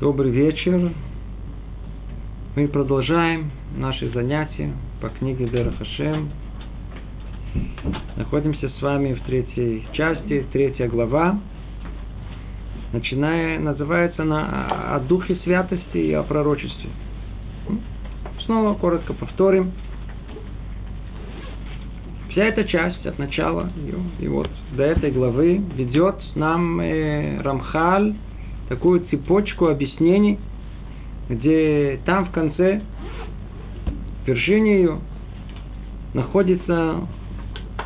Добрый вечер. Мы продолжаем наши занятия по книге Дера Хашем. Находимся с вами в третьей части, третья глава. Начиная, называется она о духе святости и о пророчестве. Снова коротко повторим. Вся эта часть от начала и, вот до этой главы ведет нам э, Рамхаль такую цепочку объяснений, где там в конце, в вершине ее, находится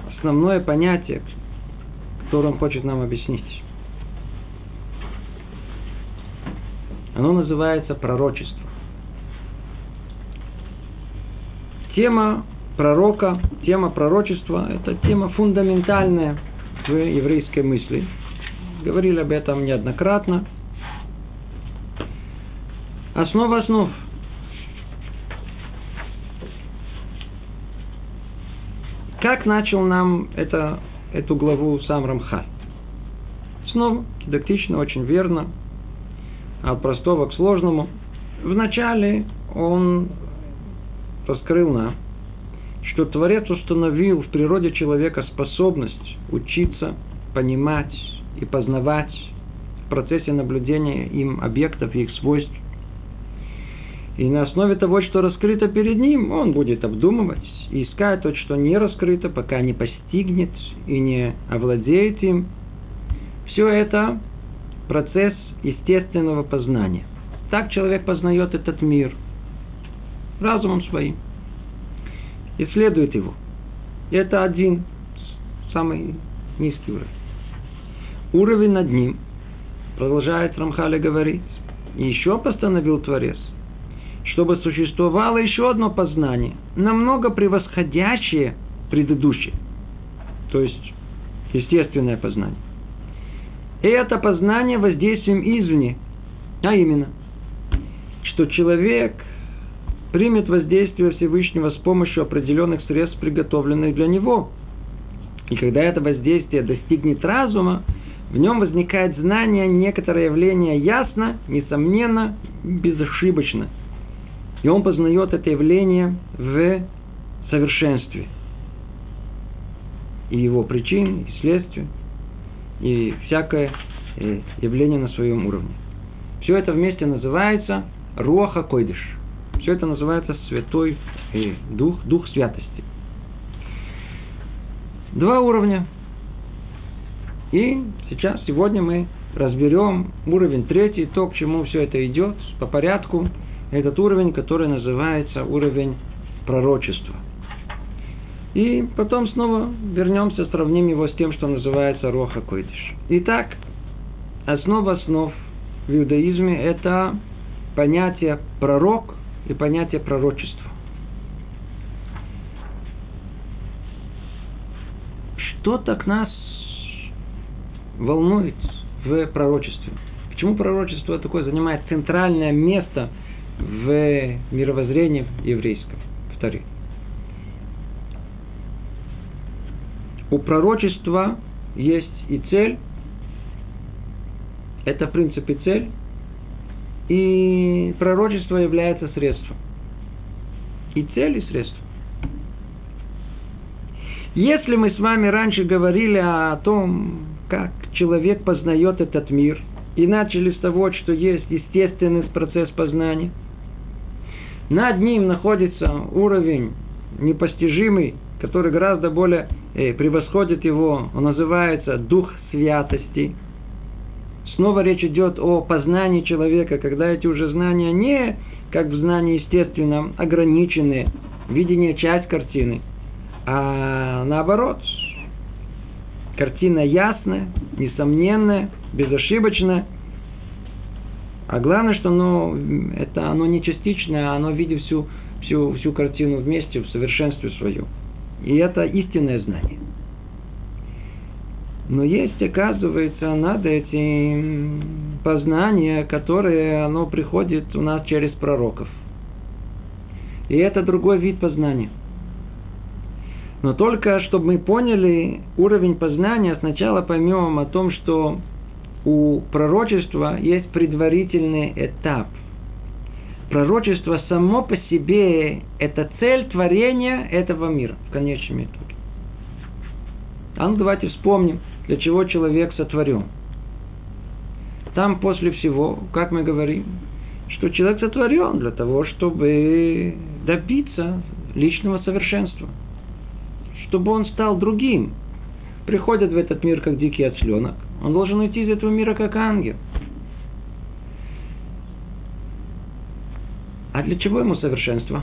основное понятие, которое он хочет нам объяснить. Оно называется пророчество. Тема пророка, тема пророчества – это тема фундаментальная в еврейской мысли. Говорили об этом неоднократно – Основа основ. Как начал нам это, эту главу сам Рамхаль? Снова дидактично, очень верно, от простого к сложному. Вначале он раскрыл нам, что Творец установил в природе человека способность учиться, понимать и познавать в процессе наблюдения им объектов и их свойств, и на основе того, что раскрыто перед ним, он будет обдумывать и искать то, что не раскрыто, пока не постигнет и не овладеет им. Все это процесс естественного познания. Так человек познает этот мир разумом своим, исследует его. И это один самый низкий уровень. Уровень над ним, продолжает Рамхали говорить, еще постановил Творец – чтобы существовало еще одно познание, намного превосходящее предыдущее. То есть, естественное познание. И это познание воздействием извне. А именно, что человек примет воздействие Всевышнего с помощью определенных средств, приготовленных для него. И когда это воздействие достигнет разума, в нем возникает знание некоторое явление ясно, несомненно, безошибочно – и он познает это явление в совершенстве. И его причин, и следствия, и всякое э, явление на своем уровне. Все это вместе называется Руаха Койдыш. Все это называется Святой э, Дух, Дух Святости. Два уровня. И сейчас, сегодня мы разберем уровень третий, то, к чему все это идет, по порядку – этот уровень, который называется уровень пророчества. И потом снова вернемся, сравним его с тем, что называется Роха Койдиш. Итак, основа основ в иудаизме – это понятие пророк и понятие пророчества. Что так нас волнует в пророчестве? Почему пророчество такое занимает центральное место – в мировоззрении еврейском. Повтори. У пророчества есть и цель, это в принципе цель, и пророчество является средством. И цель, и средство. Если мы с вами раньше говорили о том, как человек познает этот мир, и начали с того, что есть естественный процесс познания – над ним находится уровень непостижимый, который гораздо более э, превосходит его. Он называется дух святости. Снова речь идет о познании человека, когда эти уже знания не как в знании естественном, ограниченные, видение часть картины, а наоборот, картина ясная, несомненная, безошибочная – а главное, что оно, это оно не частичное, а оно видит всю, всю, всю картину вместе, в совершенстве свою. И это истинное знание. Но есть, оказывается, над этим познание, которое оно приходит у нас через пророков. И это другой вид познания. Но только, чтобы мы поняли уровень познания, сначала поймем о том, что у пророчества есть предварительный этап. Пророчество само по себе – это цель творения этого мира в конечном итоге. А ну давайте вспомним, для чего человек сотворен. Там после всего, как мы говорим, что человек сотворен для того, чтобы добиться личного совершенства. Чтобы он стал другим. Приходит в этот мир, как дикий отсленок. Он должен уйти из этого мира, как ангел. А для чего ему совершенство?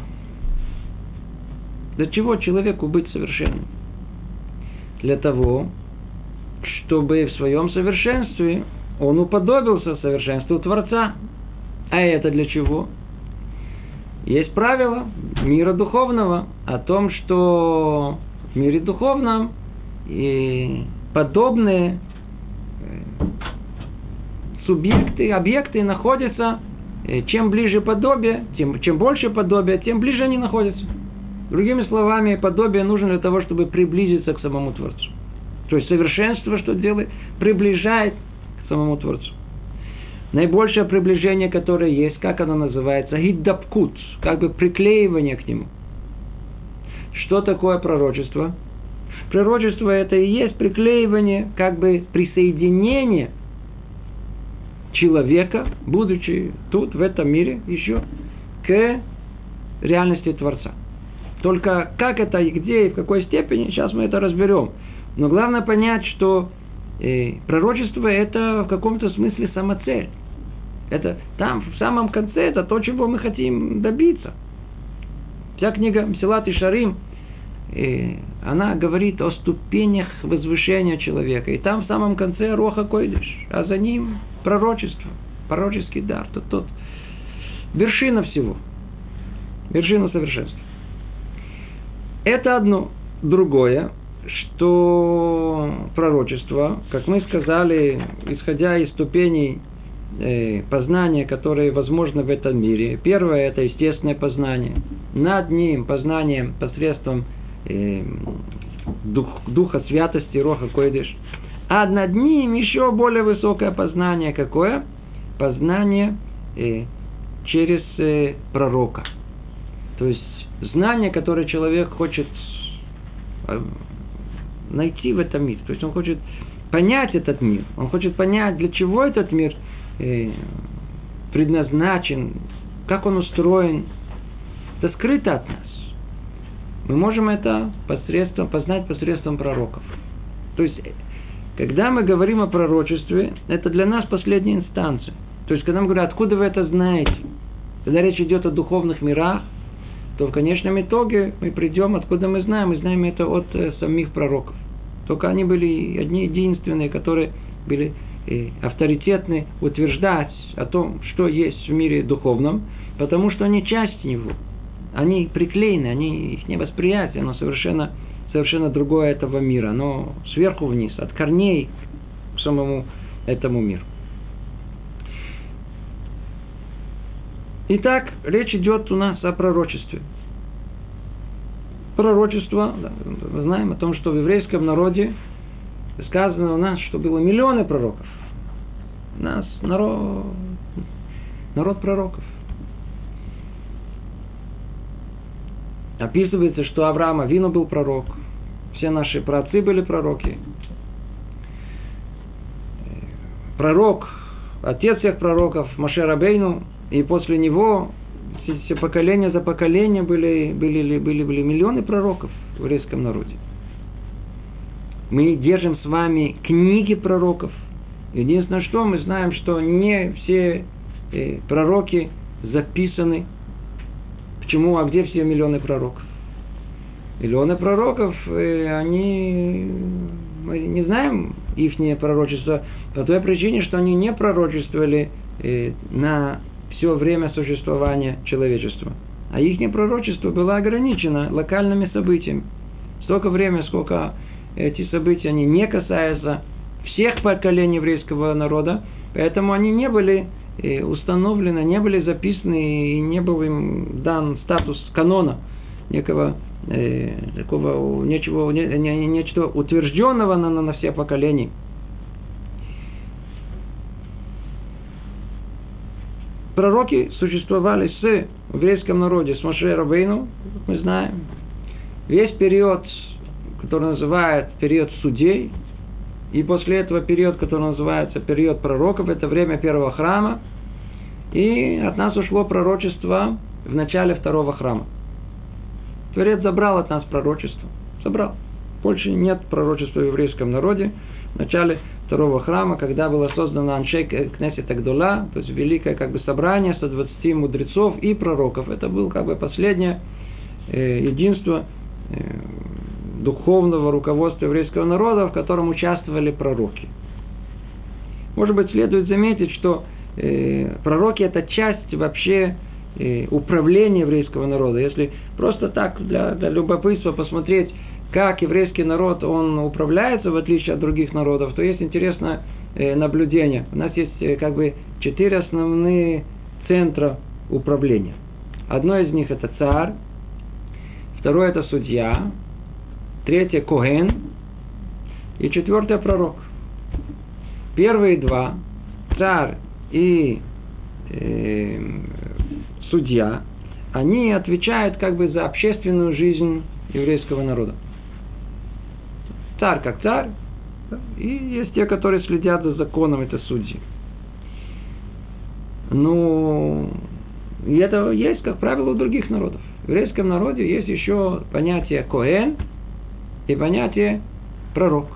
Для чего человеку быть совершенным? Для того, чтобы в своем совершенстве он уподобился совершенству Творца. А это для чего? Есть правило мира духовного о том, что в мире духовном и подобные субъекты, объекты находятся, э, чем ближе подобие, тем, чем больше подобия, тем ближе они находятся. Другими словами, подобие нужно для того, чтобы приблизиться к самому Творцу. То есть совершенство, что делает, приближает к самому Творцу. Наибольшее приближение, которое есть, как оно называется? Гиддапкут, как бы приклеивание к нему. Что такое пророчество? Пророчество это и есть приклеивание, как бы присоединение человека, будучи тут, в этом мире еще, к реальности Творца. Только как это и где и в какой степени, сейчас мы это разберем. Но главное понять, что э, пророчество это в каком-то смысле самоцель. Это там, в самом конце, это то, чего мы хотим добиться. Вся книга Мсилат и Шарим, и она говорит о ступенях возвышения человека. И там в самом конце Роха Койдыш, а за ним пророчество, пророческий дар, тот, тот вершина всего, вершина совершенства. Это одно. Другое, что пророчество, как мы сказали, исходя из ступеней э, познания, которые возможны в этом мире. Первое – это естественное познание. Над ним познанием посредством дух, Духа Святости, Роха Койдыш. А над ним еще более высокое познание. Какое? Познание э, через э, пророка. То есть знание, которое человек хочет э, найти в этом мире. То есть он хочет понять этот мир. Он хочет понять, для чего этот мир э, предназначен, как он устроен. Это скрыто от нас. Мы можем это посредством, познать посредством пророков. То есть, когда мы говорим о пророчестве, это для нас последняя инстанция. То есть, когда мы говорим, откуда вы это знаете, когда речь идет о духовных мирах, то в конечном итоге мы придем, откуда мы знаем, мы знаем это от э, самих пророков. Только они были одни единственные, которые были э, авторитетны утверждать о том, что есть в мире духовном, потому что они часть него. Они приклеены, они, их невосприятие, оно совершенно, совершенно другое этого мира. Оно сверху вниз, от корней к самому этому миру. Итак, речь идет у нас о пророчестве. Пророчество, да, мы знаем о том, что в еврейском народе сказано у нас, что было миллионы пророков. У нас народ, народ пророков. Описывается, что Авраам Авину был пророк. Все наши праотцы были пророки. Пророк, отец всех пророков, Машер Абейну, и после него все поколения за поколение были, были, были, были миллионы пророков в еврейском народе. Мы держим с вами книги пророков. Единственное, что мы знаем, что не все э, пророки записаны. Почему? А где все миллионы пророков? Миллионы пророков, э, они мы не знаем их пророчество по той причине, что они не пророчествовали э, на все время существования человечества. А их пророчество было ограничено локальными событиями. Столько времени, сколько эти события, они не касаются всех поколений еврейского народа, поэтому они не были Э, установлено, не были записаны и не был им дан статус канона, некого э, такого нечего, не, не, нечто утвержденного на, на, на все поколения. Пророки существовали с в еврейском народе, с Моше Рабейну, мы знаем. Весь период, который называют период судей, и после этого период, который называется период пророков, это время первого храма. И от нас ушло пророчество в начале второго храма. Творец забрал от нас пророчество. Забрал. Больше нет пророчества в еврейском народе. В начале второго храма, когда было создано Аншей Кнесет Агдула, то есть великое как бы собрание 120 мудрецов и пророков. Это было как бы последнее э, единство э, духовного руководства еврейского народа, в котором участвовали пророки. Может быть, следует заметить, что э, пророки это часть вообще э, управления еврейского народа. Если просто так для, для любопытства посмотреть, как еврейский народ он управляется в отличие от других народов, то есть интересное э, наблюдение. У нас есть э, как бы четыре основные центра управления. Одно из них это царь, второе это судья, третье Коген и четвертое пророк. Первые два, царь и э, судья, они отвечают как бы за общественную жизнь еврейского народа. Царь как царь, и есть те, которые следят за законом, это судьи. Ну, и это есть, как правило, у других народов. В еврейском народе есть еще понятие Коэн – и понятие пророк.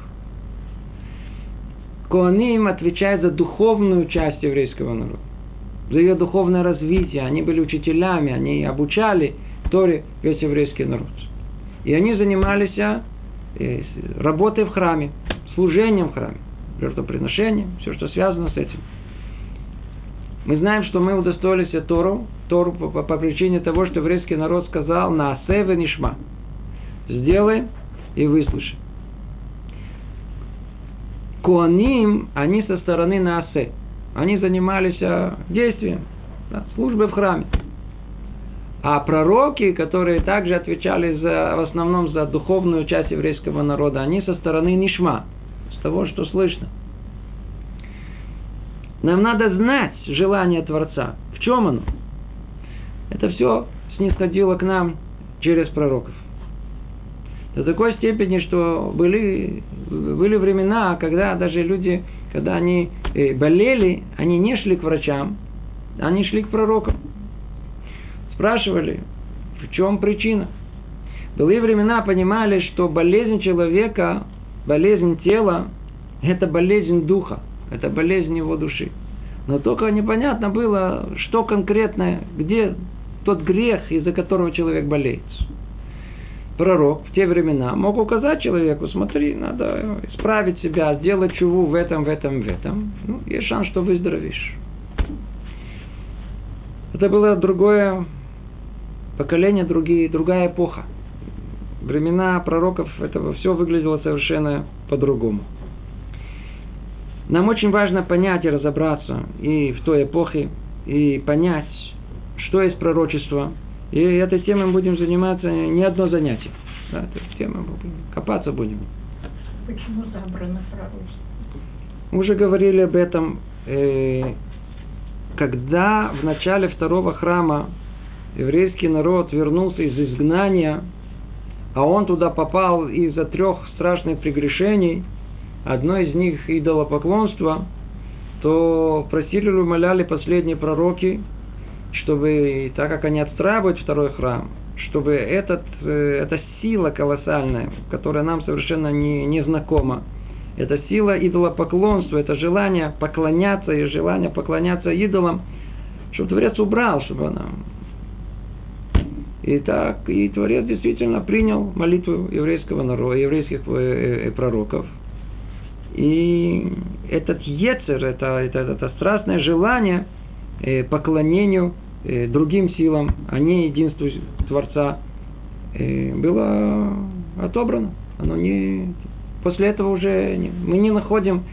Коаним отвечает за духовную часть еврейского народа, за ее духовное развитие. Они были учителями, они обучали Торе весь еврейский народ. И они занимались э, работой в храме, служением в храме, жертвоприношением, все, что связано с этим. Мы знаем, что мы удостоились Тору, Тору по, по, по причине того, что еврейский народ сказал на Асеве Нишма. Сделай и выслушай. Куаним, они со стороны Наасе. Они занимались а, действием, да, службой в храме. А пророки, которые также отвечали за, в основном за духовную часть еврейского народа, они со стороны Нишма, с того, что слышно. Нам надо знать желание Творца. В чем оно? Это все снисходило к нам через пророков. До такой степени, что были, были времена, когда даже люди, когда они э, болели, они не шли к врачам, они шли к пророкам. Спрашивали, в чем причина. Были времена понимали, что болезнь человека, болезнь тела, это болезнь духа, это болезнь его души. Но только непонятно было, что конкретно, где тот грех, из-за которого человек болеет пророк в те времена мог указать человеку, смотри, надо исправить себя, сделать чуву в этом, в этом, в этом. Ну, есть шанс, что выздоровеешь. Это было другое поколение, другие, другая эпоха. Времена пророков этого все выглядело совершенно по-другому. Нам очень важно понять и разобраться и в той эпохе, и понять, что есть пророчество, и этой темой мы будем заниматься не одно занятие. Да, этой темой копаться будем. Почему забрано пророчество? Мы уже говорили об этом, э, когда в начале второго храма еврейский народ вернулся из изгнания, а он туда попал из-за трех страшных прегрешений, одно из них идолопоклонство, то просили и умоляли последние пророки, чтобы, так как они отстраивают второй храм, чтобы этот, э, эта сила колоссальная, которая нам совершенно не, не знакома, эта сила идолопоклонства, это желание поклоняться и желание поклоняться идолам, чтобы Творец убрал, чтобы она... И так, и Творец действительно принял молитву еврейского народа, еврейских э, э, пророков. И этот ецер, это, это, это страстное желание поклонению Э, другим силам, а не единству Творца, э, было отобрано. Оно не... После этого уже не... мы не находим,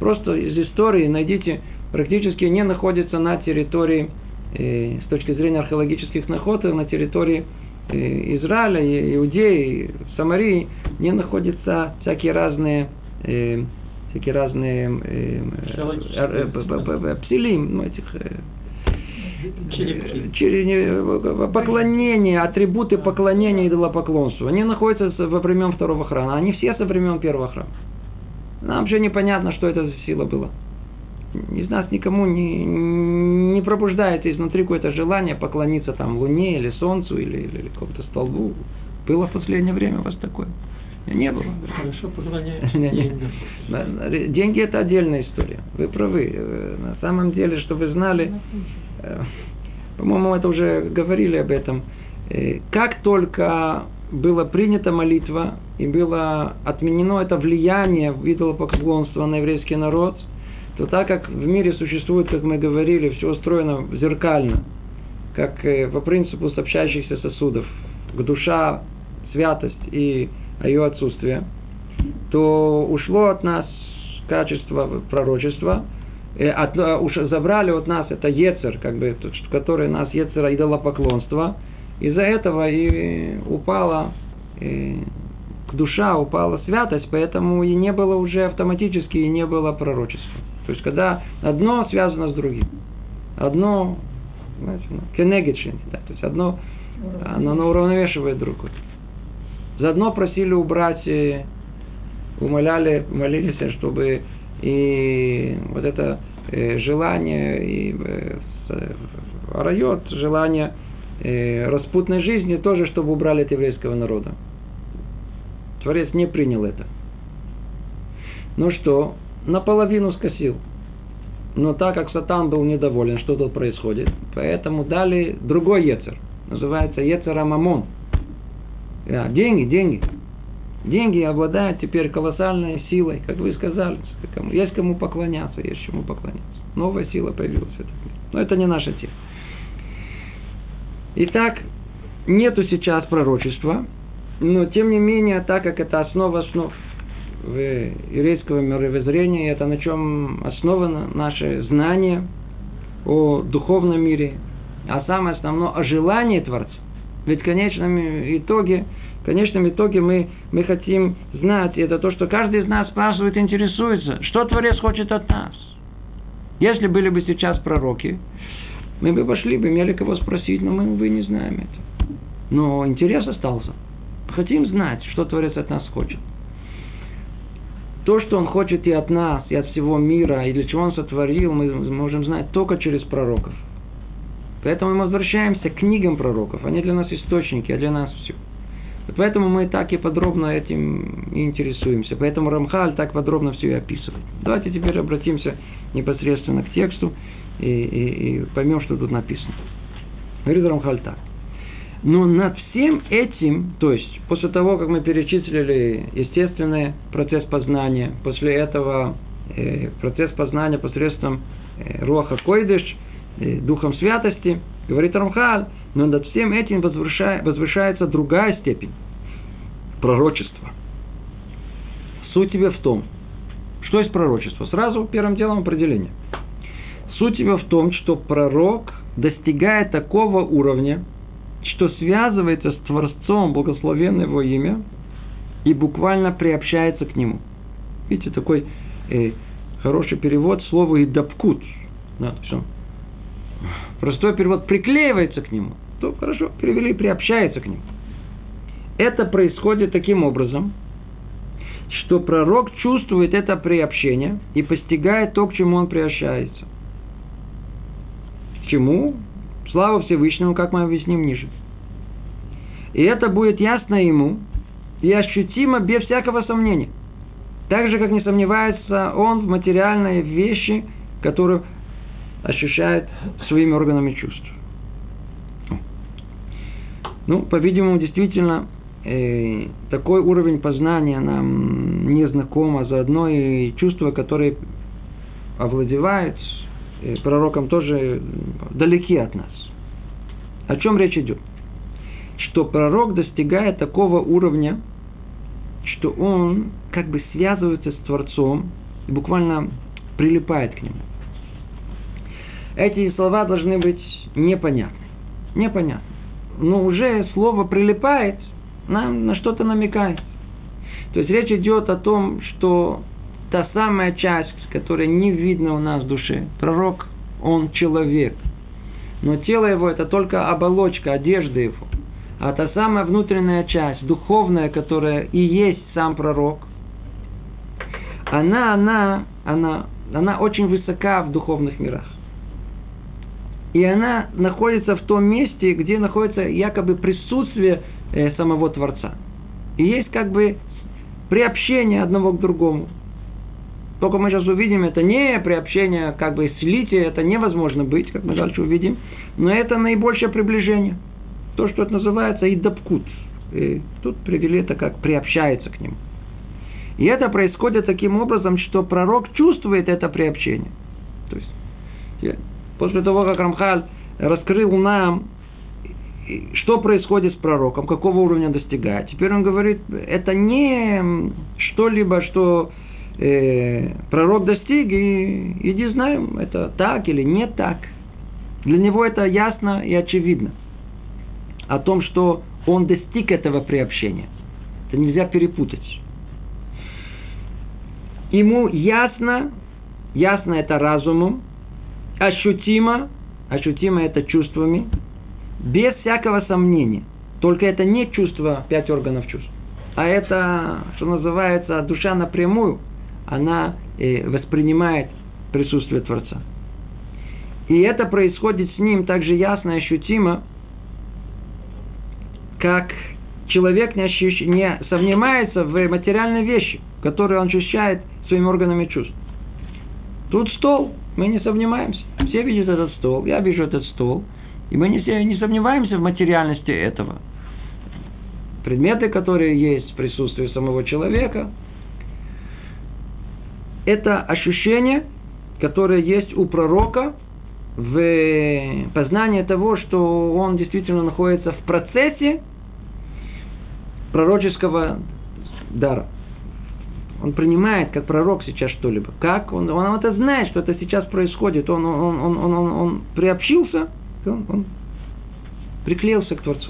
просто из истории найдите, практически не находится на территории, э, с точки зрения археологических находок, на территории Израиля, Иудеи, Самарии, не находятся всякие разные всякие разные э, э, псилим, ну, этих Череп. Поклонение, атрибуты поклонения идолопоклонству. Они находятся во времен второго храма. Они все со времен первого храма. Нам вообще непонятно, что это за сила была. Из нас никому не, не пробуждается изнутри какое-то желание поклониться там Луне или Солнцу или, или, или какому-то столбу. Было в последнее время у вас такое? Не было. Хорошо Деньги это отдельная история. Вы правы. Э, на самом деле, что вы знали, э, по-моему, это уже говорили об этом. Э, как только была принята молитва и было отменено это влияние идолопоклонства на еврейский народ, то так как в мире существует, как мы говорили, все устроено зеркально, как по принципу сообщающихся сосудов, к душа, святость и ее отсутствие, то ушло от нас качество пророчества, от, уж забрали от нас это Ецер, как бы, который нас Ецера идолопоклонство, из-за этого и упала и к душа упала святость, поэтому и не было уже автоматически, и не было пророчества. То есть, когда одно связано с другим. Одно, знаете, ну, да, то есть одно, оно, оно уравновешивает другое. Заодно просили убрать, умоляли, молились, чтобы и вот это э, желание и э, райот, желание э, распутной жизни тоже, чтобы убрали от еврейского народа. Творец не принял это. Ну что, наполовину скосил. Но так как Сатан был недоволен, что тут происходит, поэтому дали другой Ецер. Называется Ецер Амамон – да, деньги, деньги. Деньги обладают теперь колоссальной силой, как вы сказали. Есть кому поклоняться, есть чему поклоняться. Новая сила появилась в этом мире. Но это не наша тема. Итак, нету сейчас пророчества, но тем не менее, так как это основа основ еврейского мировоззрения, это на чем основано наше знание о духовном мире, а самое основное о желании Творца. Ведь в конечном итоге, в конечном итоге мы, мы хотим знать, и это то, что каждый из нас спрашивает, интересуется, что Творец хочет от нас. Если были бы сейчас пророки, мы бы пошли бы, имели кого спросить, но мы, бы не знаем это. Но интерес остался. Хотим знать, что Творец от нас хочет. То, что Он хочет и от нас, и от всего мира, и для чего Он сотворил, мы можем знать только через пророков. Поэтому мы возвращаемся к книгам пророков. Они для нас источники, а для нас все. Поэтому мы так и подробно этим интересуемся. Поэтому Рамхаль так подробно все и описывает. Давайте теперь обратимся непосредственно к тексту и, и, и поймем, что тут написано. Говорит Рамхаль так. Но над всем этим, то есть после того, как мы перечислили естественный процесс познания, после этого э, процесс познания посредством э, Руаха Койдыш – духом святости, говорит Рамхаль, но над всем этим возвышается другая степень – пророчество. Суть тебе в том, что есть пророчество? Сразу первым делом определение. Суть его в том, что пророк достигает такого уровня, что связывается с Творцом, благословенное его имя, и буквально приобщается к нему. Видите, такой э, хороший перевод слова «идапкут». Да, простой перевод приклеивается к нему, то хорошо, перевели, приобщается к нему. Это происходит таким образом, что пророк чувствует это приобщение и постигает то, к чему он приобщается. К чему? Слава Всевышнему, как мы объясним ниже. И это будет ясно ему и ощутимо без всякого сомнения. Так же, как не сомневается он в материальной вещи, которую ощущает своими органами чувств. Ну, по-видимому, действительно, э, такой уровень познания нам не знаком, а заодно и чувства, которые овладевают э, пророком, тоже далеки от нас. О чем речь идет? Что пророк достигает такого уровня, что он как бы связывается с Творцом и буквально прилипает к нему эти слова должны быть непонятны. Непонятны. Но уже слово прилипает, нам на что-то намекает. То есть речь идет о том, что та самая часть, которая не видна у нас в душе, пророк, он человек. но тело его это только оболочка, одежда его. А та самая внутренняя часть, духовная, которая и есть сам пророк, она, она, она, она очень высока в духовных мирах. И она находится в том месте, где находится якобы присутствие э, самого Творца. И есть как бы приобщение одного к другому. Только мы сейчас увидим, это не приобщение, как бы слитие, это невозможно быть, как мы дальше увидим, но это наибольшее приближение. То, что это называется идапкут. И тут привели это как приобщается к нему. И это происходит таким образом, что пророк чувствует это приобщение. То есть, после того, как Рамхаль раскрыл нам, что происходит с пророком, какого уровня достигает. Теперь он говорит, это не что-либо, что э, пророк достиг, и иди знаем, это так или не так. Для него это ясно и очевидно. О том, что он достиг этого приобщения. Это нельзя перепутать. Ему ясно, ясно это разумом, ощутимо, ощутимо это чувствами, без всякого сомнения. Только это не чувство пять органов чувств, а это, что называется, душа напрямую – она э, воспринимает присутствие Творца. И это происходит с ним так же ясно и ощутимо, как человек не, ощущ... не совнимается в материальной вещи, которую он ощущает своими органами чувств. Тут стол, мы не сомневаемся. Все видят этот стол, я вижу этот стол, и мы не, не сомневаемся в материальности этого. Предметы, которые есть в присутствии самого человека, это ощущение, которое есть у пророка в познании того, что он действительно находится в процессе пророческого дара. Он принимает как пророк сейчас что-либо. Как? Он, он это знает, что это сейчас происходит. Он, он, он, он, он, он приобщился, он, он приклеился к Творцу.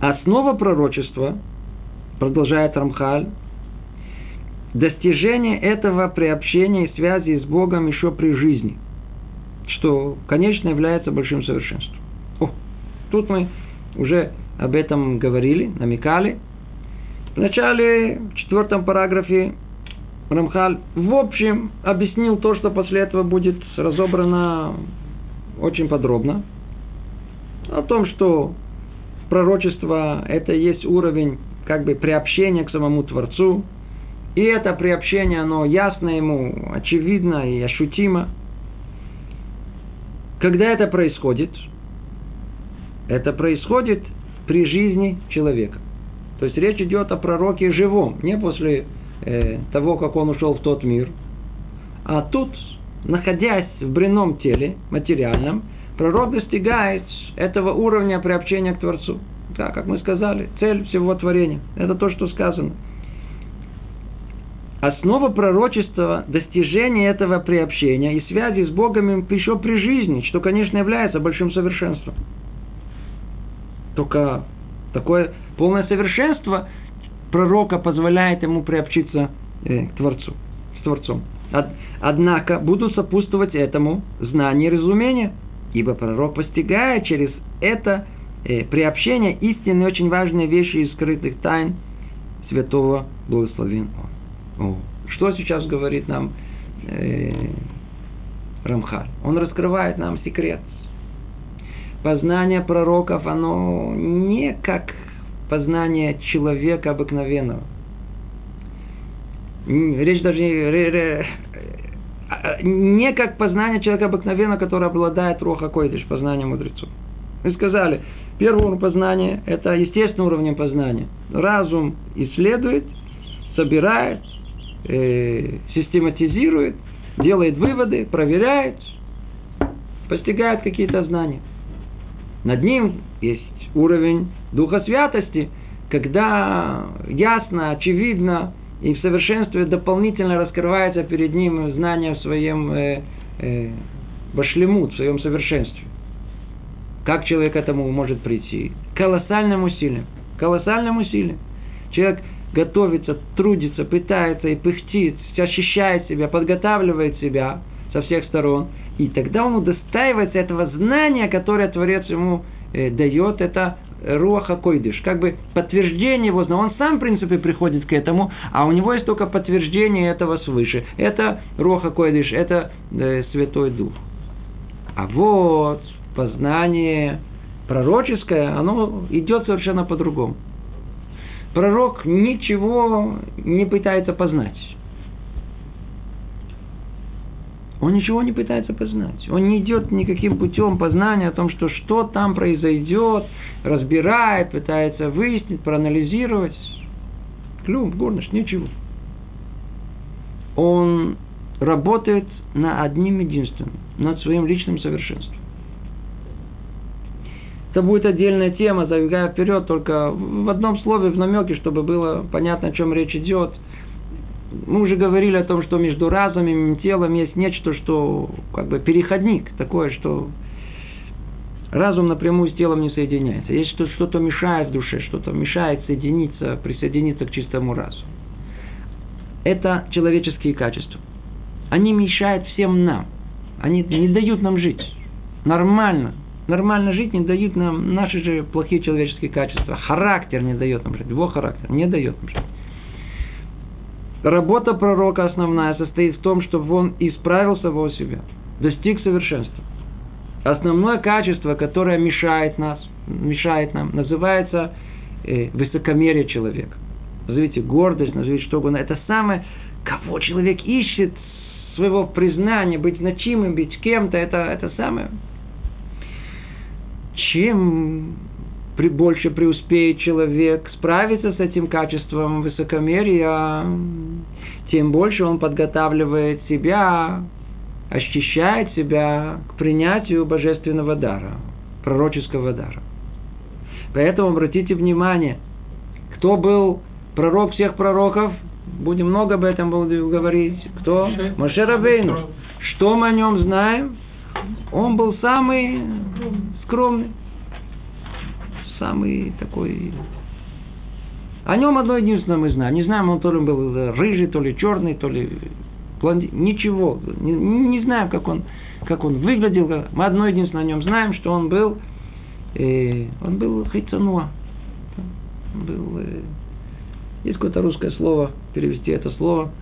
Основа пророчества, продолжает Рамхаль, достижение этого приобщения и связи с Богом еще при жизни, что, конечно, является большим совершенством. Тут мы уже об этом говорили, намекали. В начале, в четвертом параграфе, Рамхаль в общем объяснил то, что после этого будет разобрано очень подробно. О том, что пророчество – это есть уровень как бы приобщения к самому Творцу. И это приобщение, оно ясно ему, очевидно и ощутимо. Когда это происходит? Это происходит при жизни человека. То есть речь идет о пророке живом, не после э, того, как он ушел в тот мир. А тут, находясь в бренном теле, материальном, пророк достигает этого уровня приобщения к Творцу. Да, как мы сказали, цель всего творения. Это то, что сказано. Основа пророчества – достижение этого приобщения и связи с Богом еще при жизни, что, конечно, является большим совершенством. Только такое полное совершенство пророка позволяет ему приобщиться э, к Творцу, с Творцом. Однако будут сопутствовать этому знание и разумение – Ибо пророк постигает через это э, приобщение истинные очень важные вещи из скрытых тайн святого благословен он. О, что сейчас говорит нам э, Рамхаль? Он раскрывает нам секрет. Познание пророков, оно не как познание человека обыкновенного. Речь даже не как познание человека обыкновенного, который обладает роха койдыш, познанием мудрецов. Мы сказали, первый уровень познания – это естественный уровень познания. Разум исследует, собирает, э, систематизирует, делает выводы, проверяет, постигает какие-то знания. Над ним есть уровень Духа Святости, когда ясно, очевидно, и в совершенстве дополнительно раскрывается перед ним знание в своем э, э, башлему, в своем совершенстве. Как человек к этому может прийти? Колоссальным усилием. Колоссальным усилием. Человек готовится, трудится, пытается и пыхтит, ощущает себя, подготавливает себя со всех сторон, и тогда он удостаивается этого знания, которое Творец ему э, дает, это Руаха Койдыш, как бы подтверждение его знания. Он сам, в принципе, приходит к этому, а у него есть только подтверждение этого свыше. Это Руаха Койдыш, это э, Святой Дух. А вот познание пророческое, оно идет совершенно по-другому. Пророк ничего не пытается познать. Он ничего не пытается познать. Он не идет никаким путем познания о том, что что там произойдет, разбирает, пытается выяснить, проанализировать. Клюм, горныш, ничего. Он работает на одним единственным, над своим личным совершенством. Это будет отдельная тема, забегая вперед, только в одном слове, в намеке, чтобы было понятно, о чем речь идет. Мы уже говорили о том, что между разумом и телом есть нечто, что как бы переходник, такое, что разум напрямую с телом не соединяется. Есть что- что-то мешает душе, что-то мешает соединиться, присоединиться к чистому разуму. Это человеческие качества. Они мешают всем нам. Они не дают нам жить. Нормально. Нормально жить не дают нам наши же плохие человеческие качества. Характер не дает нам жить. Его характер не дает нам жить. Работа пророка основная состоит в том, чтобы он исправил самого себя, достиг совершенства. Основное качество, которое мешает нас, мешает нам, называется э, высокомерие человека. Назовите гордость, назовите что угодно. Это самое, кого человек ищет своего признания, быть значимым, быть кем-то, это, это самое. Чем при, больше преуспеет человек справиться с этим качеством высокомерия, тем больше он подготавливает себя, ощущает себя к принятию божественного дара, пророческого дара. Поэтому обратите внимание, кто был пророк всех пророков, будем много об этом говорить. Кто? Моше Рабейну. Что мы о нем знаем? Он был самый скромный. Самый такой... О нем одно единственное мы знаем. Не знаем, он то ли был рыжий, то ли черный, то ли блонди... Ничего. Не, не знаем, как он, как он выглядел. Мы одно единственное о нем знаем, что он был... Э, он был хайцануа. Он был... Э, есть какое-то русское слово, перевести это слово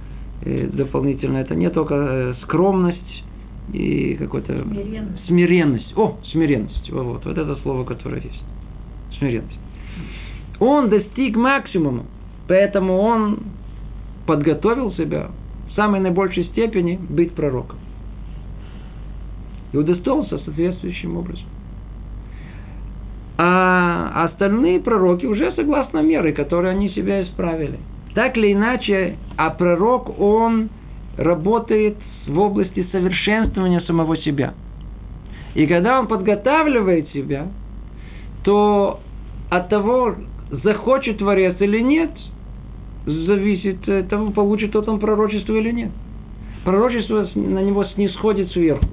э, дополнительно. Это не только э, скромность и какой-то Смиренность. смиренность. О, смиренность. Вот, вот это слово, которое есть. Смиренность. Он достиг максимума, поэтому он подготовил себя в самой наибольшей степени быть пророком. И удостоился соответствующим образом. А остальные пророки уже согласно меры, которые они себя исправили. Так или иначе, а пророк, он работает в области совершенствования самого себя. И когда он подготавливает себя, то от того, захочет Творец или нет, зависит от того, получит тот он пророчество или нет. Пророчество на него снисходит сверху,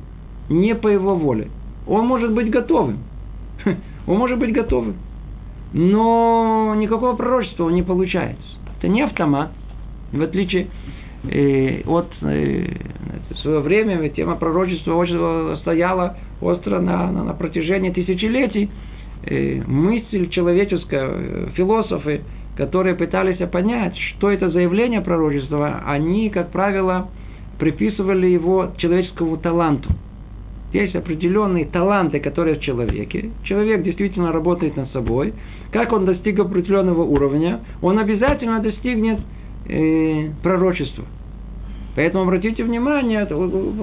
не по его воле. Он может быть готовым. Он может быть готовым. Но никакого пророчества он не получается. Это не автомат. В отличие э, от э, в свое время тема пророчества стояла остро на, на, на протяжении тысячелетий. Э, мысль человеческая, э, философы, которые пытались понять, что это за явление пророчества, они, как правило, приписывали его человеческому таланту. Есть определенные таланты, которые в человеке. Человек действительно работает над собой. Как он достиг определенного уровня, он обязательно достигнет э, пророчества. Поэтому обратите внимание,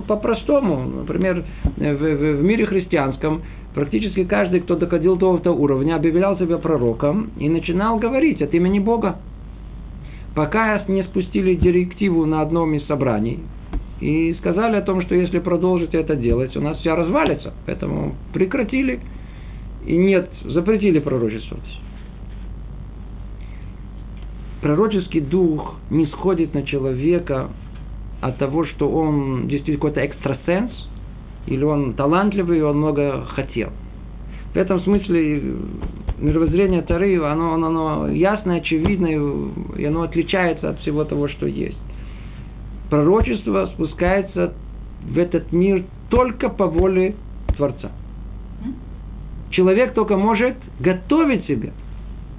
по-простому, например, в, в, в мире христианском практически каждый, кто доходил до этого уровня, объявлял себя пророком и начинал говорить от имени Бога. Пока не спустили директиву на одном из собраний, и сказали о том, что если продолжите это делать, у нас вся развалится. Поэтому прекратили. И нет, запретили пророчествовать. Пророческий дух не сходит на человека от того, что он действительно какой-то экстрасенс, или он талантливый, и он много хотел. В этом смысле мировоззрение Тары, оно, оно, оно ясное, очевидное, и оно отличается от всего того, что есть. Пророчество спускается в этот мир только по воле Творца. Человек только может готовить себя.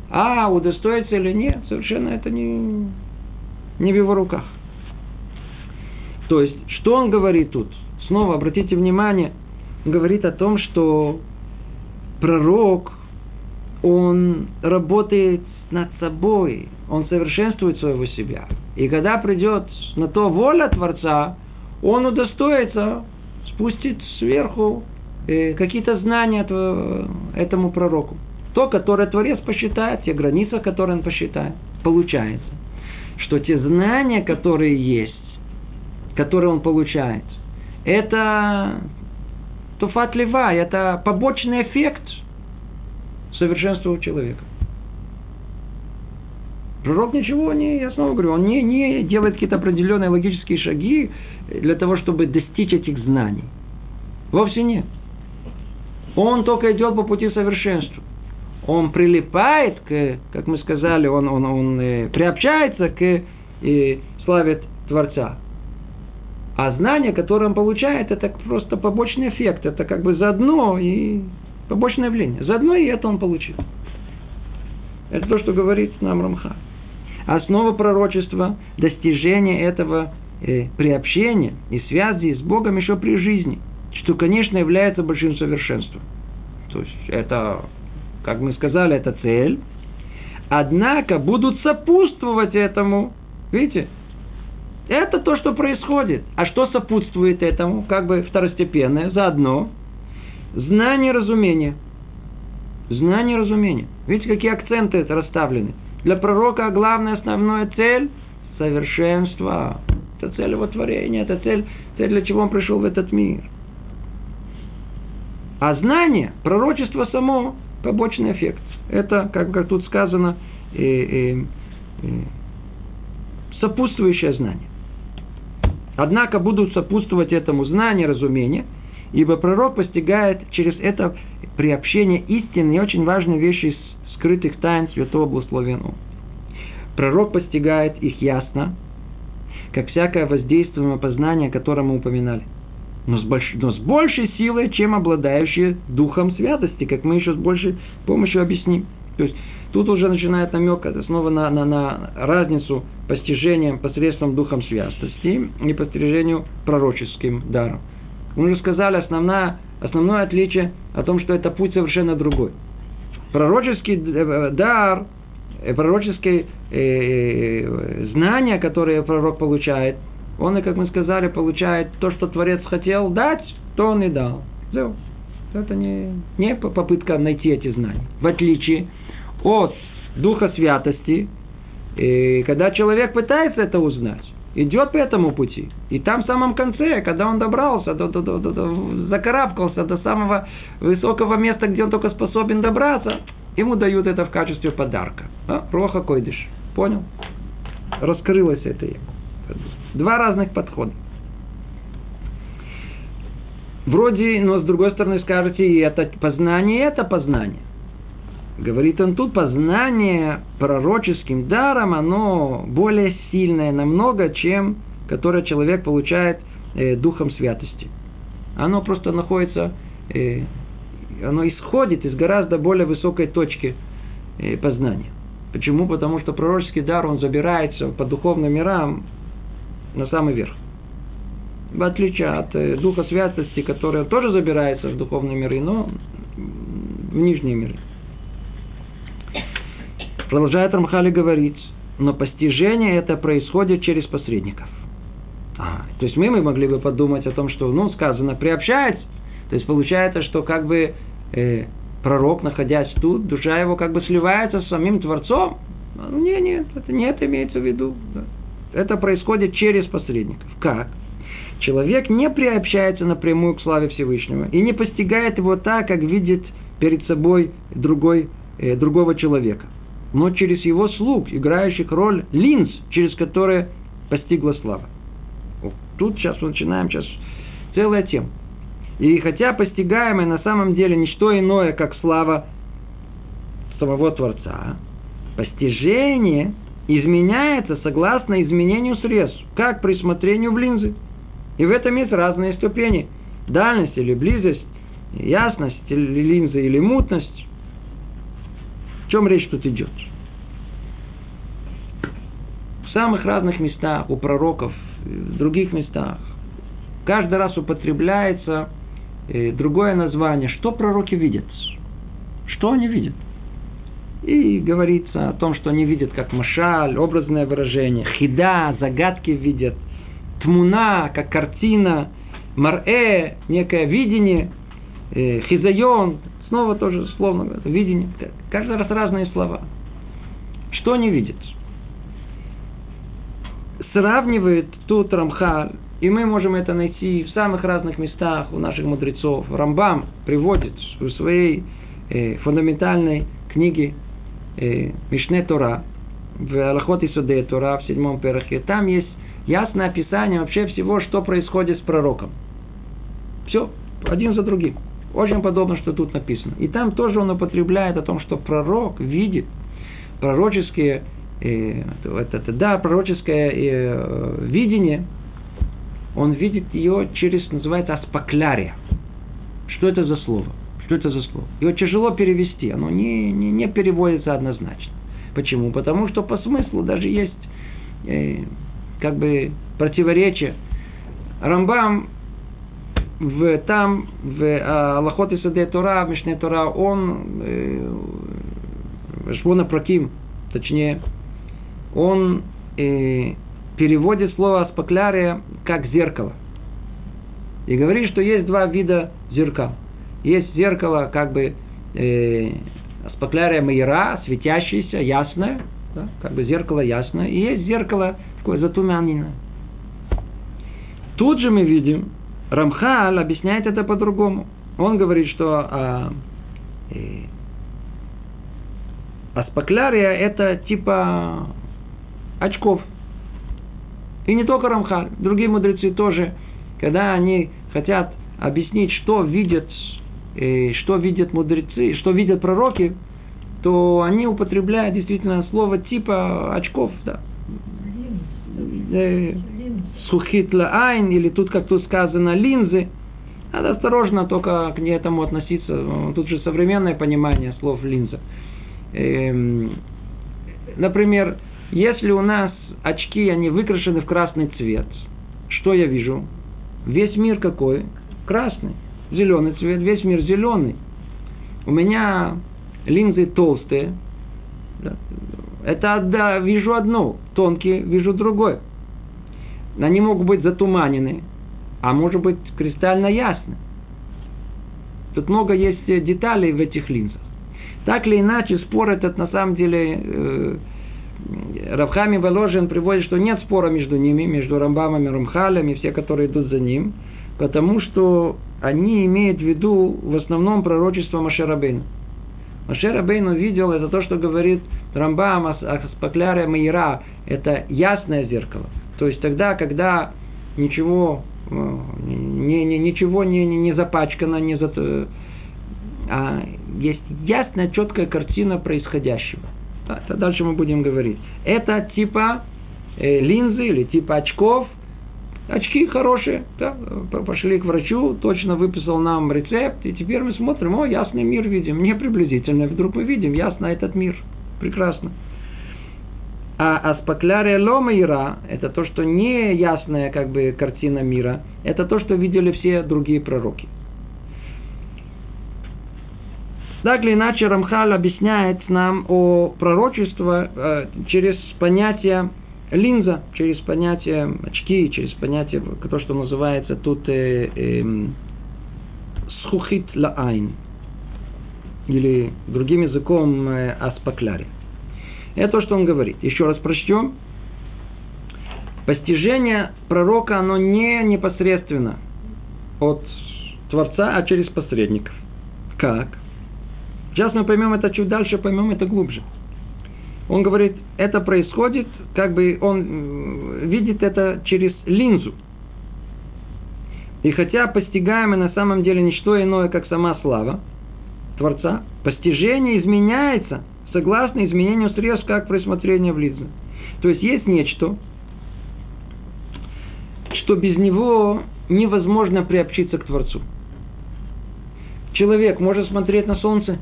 А удостоится или нет, совершенно это не, не в его руках. То есть, что он говорит тут? Снова обратите внимание, говорит о том, что пророк, он работает над собой, он совершенствует своего себя. И когда придет на то воля Творца, он удостоится спустить сверху э, какие-то знания этому пророку. То, которое Творец посчитает, те границы, которые он посчитает. Получается, что те знания, которые есть, которые он получает, это туфат лева, это побочный эффект совершенства у человека. Пророк ничего не, я снова говорю, он не, не делает какие-то определенные логические шаги для того, чтобы достичь этих знаний. Вовсе нет. Он только идет по пути совершенства. Он прилипает к, как мы сказали, он, он, он э, приобщается к э, славе Творца. А знание, которое он получает, это просто побочный эффект. Это как бы заодно и побочное явление. Заодно и это он получил. Это то, что говорит нам Рамха. Основа пророчества – достижение этого э, приобщения и связи с Богом еще при жизни, что, конечно, является большим совершенством. То есть это, как мы сказали, это цель. Однако будут сопутствовать этому, видите, это то, что происходит. А что сопутствует этому? Как бы второстепенное, заодно. Знание разумения. Знание разумения. Видите, какие акценты расставлены. Для пророка главная основная цель – совершенство. Это цель его творения, это цель, цель, для чего он пришел в этот мир. А знание, пророчество само – побочный эффект. Это, как, как тут сказано, э, э, э, сопутствующее знание. Однако будут сопутствовать этому знания, разумения, ибо пророк постигает через это приобщение истины и очень важные вещи из скрытых тайн святого благословенного. Пророк постигает их ясно, как всякое воздействуемое познание, о котором мы упоминали. Но с, больш... но с большей силой, чем обладающие духом святости, как мы еще с большей помощью объясним. То есть Тут уже начинает намек снова на, на, на разницу постижения посредством духом святости и постижению пророческим даром. Мы уже сказали, основная, основное отличие о том, что это путь совершенно другой. Пророческий э, дар, э, пророческие э, знания, которые пророк получает, он, и, как мы сказали, получает то, что Творец хотел дать, то он и дал. Это не, не попытка найти эти знания. В отличие от Духа Святости, и когда человек пытается это узнать, идет по этому пути. И там в самом конце, когда он добрался, до, до, до, до, до, закарабкался до самого высокого места, где он только способен добраться, ему дают это в качестве подарка. А? Роха койдыш. Понял? Раскрылось это ему. Два разных подхода. Вроде, но с другой стороны скажете, и это познание, и это познание. Говорит он тут, познание пророческим даром, оно более сильное намного, чем которое человек получает э, духом святости. Оно просто находится, э, оно исходит из гораздо более высокой точки э, познания. Почему? Потому что пророческий дар, он забирается по духовным мирам на самый верх. В отличие от э, духа святости, который тоже забирается в духовные миры, но в нижние миры. Продолжает Рамхали говорить, но постижение это происходит через посредников. А, то есть мы, мы могли бы подумать о том, что, ну, сказано, приобщается. То есть получается, что как бы э, пророк, находясь тут, душа его как бы сливается с самим Творцом. Ну, нет, нет, это не это имеется в виду. Да. Это происходит через посредников. Как? Человек не приобщается напрямую к славе Всевышнего и не постигает его так, как видит перед собой другой, э, другого человека но через его слуг, играющих роль линз, через которые постигла слава. Тут сейчас мы начинаем, сейчас целая тема. И хотя постигаемое на самом деле не что иное, как слава самого Творца, постижение изменяется согласно изменению средств, как при смотрении в линзы. И в этом есть разные ступени. Дальность или близость, ясность или линза или мутность. О чем речь тут идет? В самых разных местах, у пророков, в других местах, каждый раз употребляется э, другое название. Что пророки видят? Что они видят? И говорится о том, что они видят как машаль, образное выражение, хида, загадки видят, тмуна, как картина, марэ, некое видение, э, хизайон, снова тоже словно видение. Каждый раз разные слова. Что они видят? Сравнивает тут Рамхаль, и мы можем это найти в самых разных местах у наших мудрецов. Рамбам приводит в своей э, фундаментальной книге э, Мишне Тора, в Аллахот и Суде Тора, в седьмом перахе, там есть ясное описание вообще всего, что происходит с пророком. Все, один за другим. Очень подобно, что тут написано. И там тоже он употребляет о том, что пророк видит пророческие, это, это, да, пророческое э, видение, он видит ее через, называется, аспаклярия. Что это за слово? Что это за слово? Его тяжело перевести, оно не, не, не переводится однозначно. Почему? Потому что по смыслу даже есть э, как бы противоречие. Рамбам в, там, в а, Аллахот и Саде Тора, в Мишне Тора, он, э, Швона Праким, точнее, он э, переводит слово аспаклярия как зеркало. И говорит, что есть два вида зеркал – есть зеркало, как бы, э, спаклярия майера, светящееся, ясное, да, как бы зеркало ясное, и есть зеркало такое затуманенное. Тут же мы видим, Рамхал объясняет это по-другому. Он говорит, что а, э, аспаклярия это типа очков. И не только Рамхаль, другие мудрецы тоже, когда они хотят объяснить, что видят и что видят мудрецы, что видят пророки, то они употребляют действительно слово типа очков, да. Э, Сухит айн, или тут, как тут сказано, линзы. Надо осторожно только к этому относиться. Тут же современное понимание слов линза. Эм, например, если у нас очки, они выкрашены в красный цвет, что я вижу? Весь мир какой? Красный зеленый цвет, весь мир зеленый. У меня линзы толстые. Это да, вижу одно, тонкие, вижу другое. Они могут быть затуманены, а может быть кристально ясны. Тут много есть деталей в этих линзах. Так или иначе, спор этот на самом деле э, Равхами Воложин приводит, что нет спора между ними, между Рамбамом и Рамхалем и все, которые идут за ним, потому что они имеют в виду в основном пророчество Машерабейна. Машерабейн увидел, это то, что говорит Рамбам, Аспакляре Маира, это ясное зеркало. То есть тогда, когда ничего, э, не, не, ничего не, не, не запачкано, не за, а есть ясная, четкая картина происходящего. Дальше мы будем говорить. Это типа э, линзы или типа очков – очки хорошие, да, пошли к врачу, точно выписал нам рецепт, и теперь мы смотрим, о, ясный мир видим, не приблизительно, вдруг мы видим ясно этот мир, прекрасно. А аспаклярия лома ира, это то, что не ясная как бы картина мира, это то, что видели все другие пророки. Так или иначе, Рамхал объясняет нам о пророчестве э, через понятие линза через понятие очки, через понятие, то, что называется тут э, э, схухит лаайн, или другим языком э, аспакляри. Это то, что он говорит. Еще раз прочтем. Постижение пророка, оно не непосредственно от Творца, а через посредников. Как? Сейчас мы поймем это чуть дальше, поймем это глубже. Он говорит, это происходит, как бы он видит это через линзу. И хотя постигаемое на самом деле ничто иное, как сама слава, Творца, постижение изменяется согласно изменению средств, как присмотрение в лице. То есть есть нечто, что без него невозможно приобщиться к Творцу. Человек может смотреть на солнце,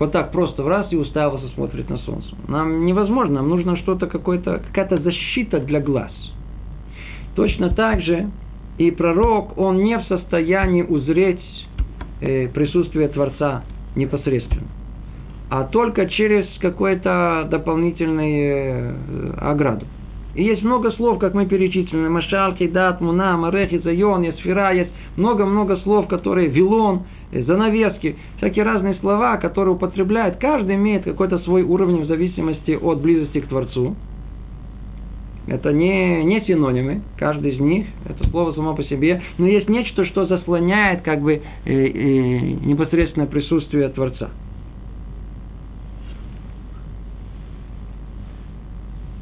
вот так просто в раз и уставился смотреть на солнце. Нам невозможно, нам нужно что-то, какое-то, какая-то защита для глаз. Точно так же и пророк, он не в состоянии узреть э, присутствие Творца непосредственно, а только через какую-то дополнительную э, ограду. И есть много слов, как мы перечислили. Машал, Кейдат, Муна, Марехи, Зайон, Есфира. Есть много-много слов, которые Вилон, э, занавески. Всякие разные слова, которые употребляют. Каждый имеет какой-то свой уровень в зависимости от близости к Творцу. Это не, не синонимы, каждый из них, это слово само по себе, но есть нечто, что заслоняет как бы э, э, непосредственное присутствие Творца.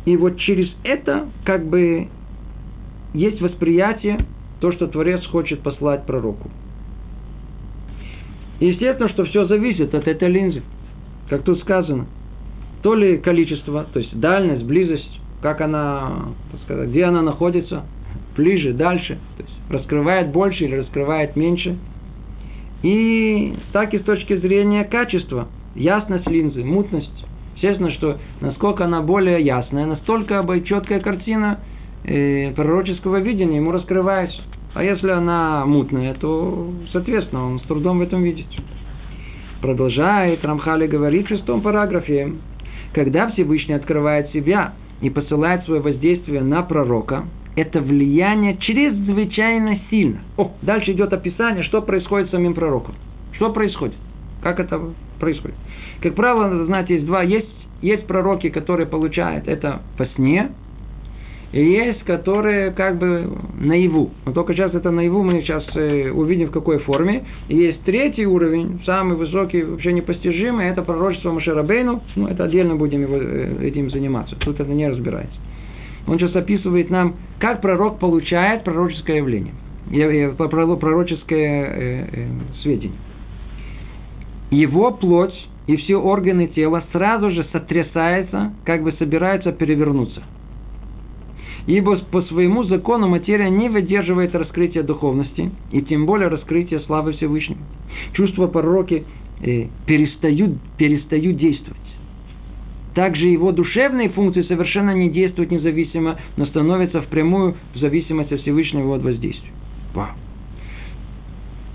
И вот через это как бы есть восприятие, то, что Творец хочет послать пророку. Естественно, что все зависит от этой линзы, как тут сказано. То ли количество, то есть дальность, близость, как она, так сказать, где она находится, ближе, дальше, то есть раскрывает больше или раскрывает меньше. И так и с точки зрения качества, ясность линзы, мутность, Естественно, что насколько она более ясная, настолько четкая картина э, пророческого видения ему раскрывается. А если она мутная, то, соответственно, он с трудом в этом видит. Продолжает Рамхали говорит в шестом параграфе, когда Всевышний открывает себя и посылает свое воздействие на пророка, это влияние чрезвычайно сильно. О, дальше идет описание, что происходит с самим пророком. Что происходит? Как это происходит? Как правило, знаете, есть два. Есть, есть пророки, которые получают это по сне, и есть, которые как бы наяву. Но только сейчас это наяву мы сейчас э, увидим в какой форме. И есть третий уровень, самый высокий, вообще непостижимый, это пророчество Машерабейну. Ну, это отдельно будем его, э, этим заниматься. Тут это не разбирается. Он сейчас описывает нам, как пророк получает пророческое явление, пророческое э, сведение. Его плоть и все органы тела сразу же сотрясаются, как бы собираются перевернуться. Ибо по своему закону материя не выдерживает раскрытия духовности, и тем более раскрытия славы Всевышнего. Чувства пророки э, перестают, перестают действовать. Также его душевные функции совершенно не действуют независимо, но становятся впрямую в зависимости от Всевышнего от воздействия. Вау.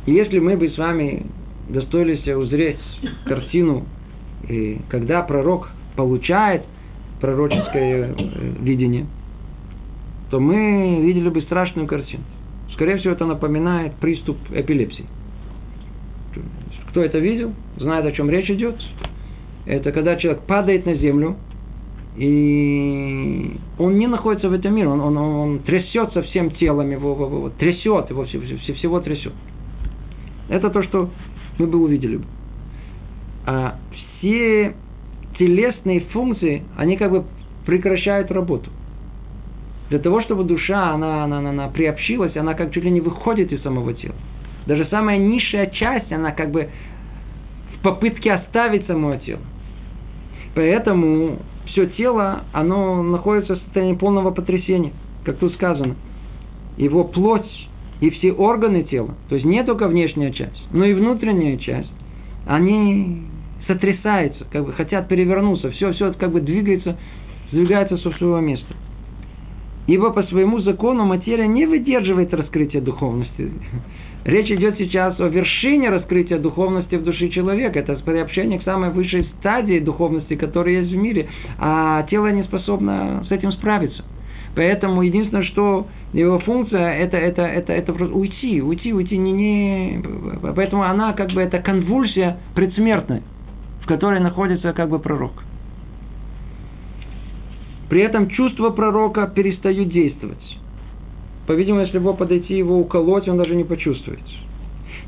И если мы бы с вами достоились узреть картину, и когда пророк получает пророческое э, видение, то мы видели бы страшную картину. Скорее всего, это напоминает приступ эпилепсии. Кто это видел, знает, о чем речь идет. Это когда человек падает на землю, и он не находится в этом мире, он, он, он трясется всем телом, его, его, его трясет, его все, все, всего трясет. Это то, что мы бы увидели. А все телесные функции, они как бы прекращают работу. Для того, чтобы душа, она, она, она, она приобщилась, она как чуть ли не выходит из самого тела. Даже самая низшая часть, она как бы в попытке оставить само тело. Поэтому все тело, оно находится в состоянии полного потрясения, как тут сказано. Его плоть и все органы тела, то есть не только внешняя часть, но и внутренняя часть, они сотрясаются, как бы хотят перевернуться, все, все как бы двигается, сдвигается со своего места. Ибо по своему закону материя не выдерживает раскрытия духовности. Речь идет сейчас о вершине раскрытия духовности в душе человека. Это приобщение к самой высшей стадии духовности, которая есть в мире. А тело не способно с этим справиться. Поэтому единственное, что его функция это, это, это, это просто уйти, уйти, уйти, не, не... Поэтому она как бы это конвульсия предсмертная, в которой находится как бы пророк. При этом чувства пророка перестают действовать. По-видимому, если его подойти, его уколоть, он даже не почувствует.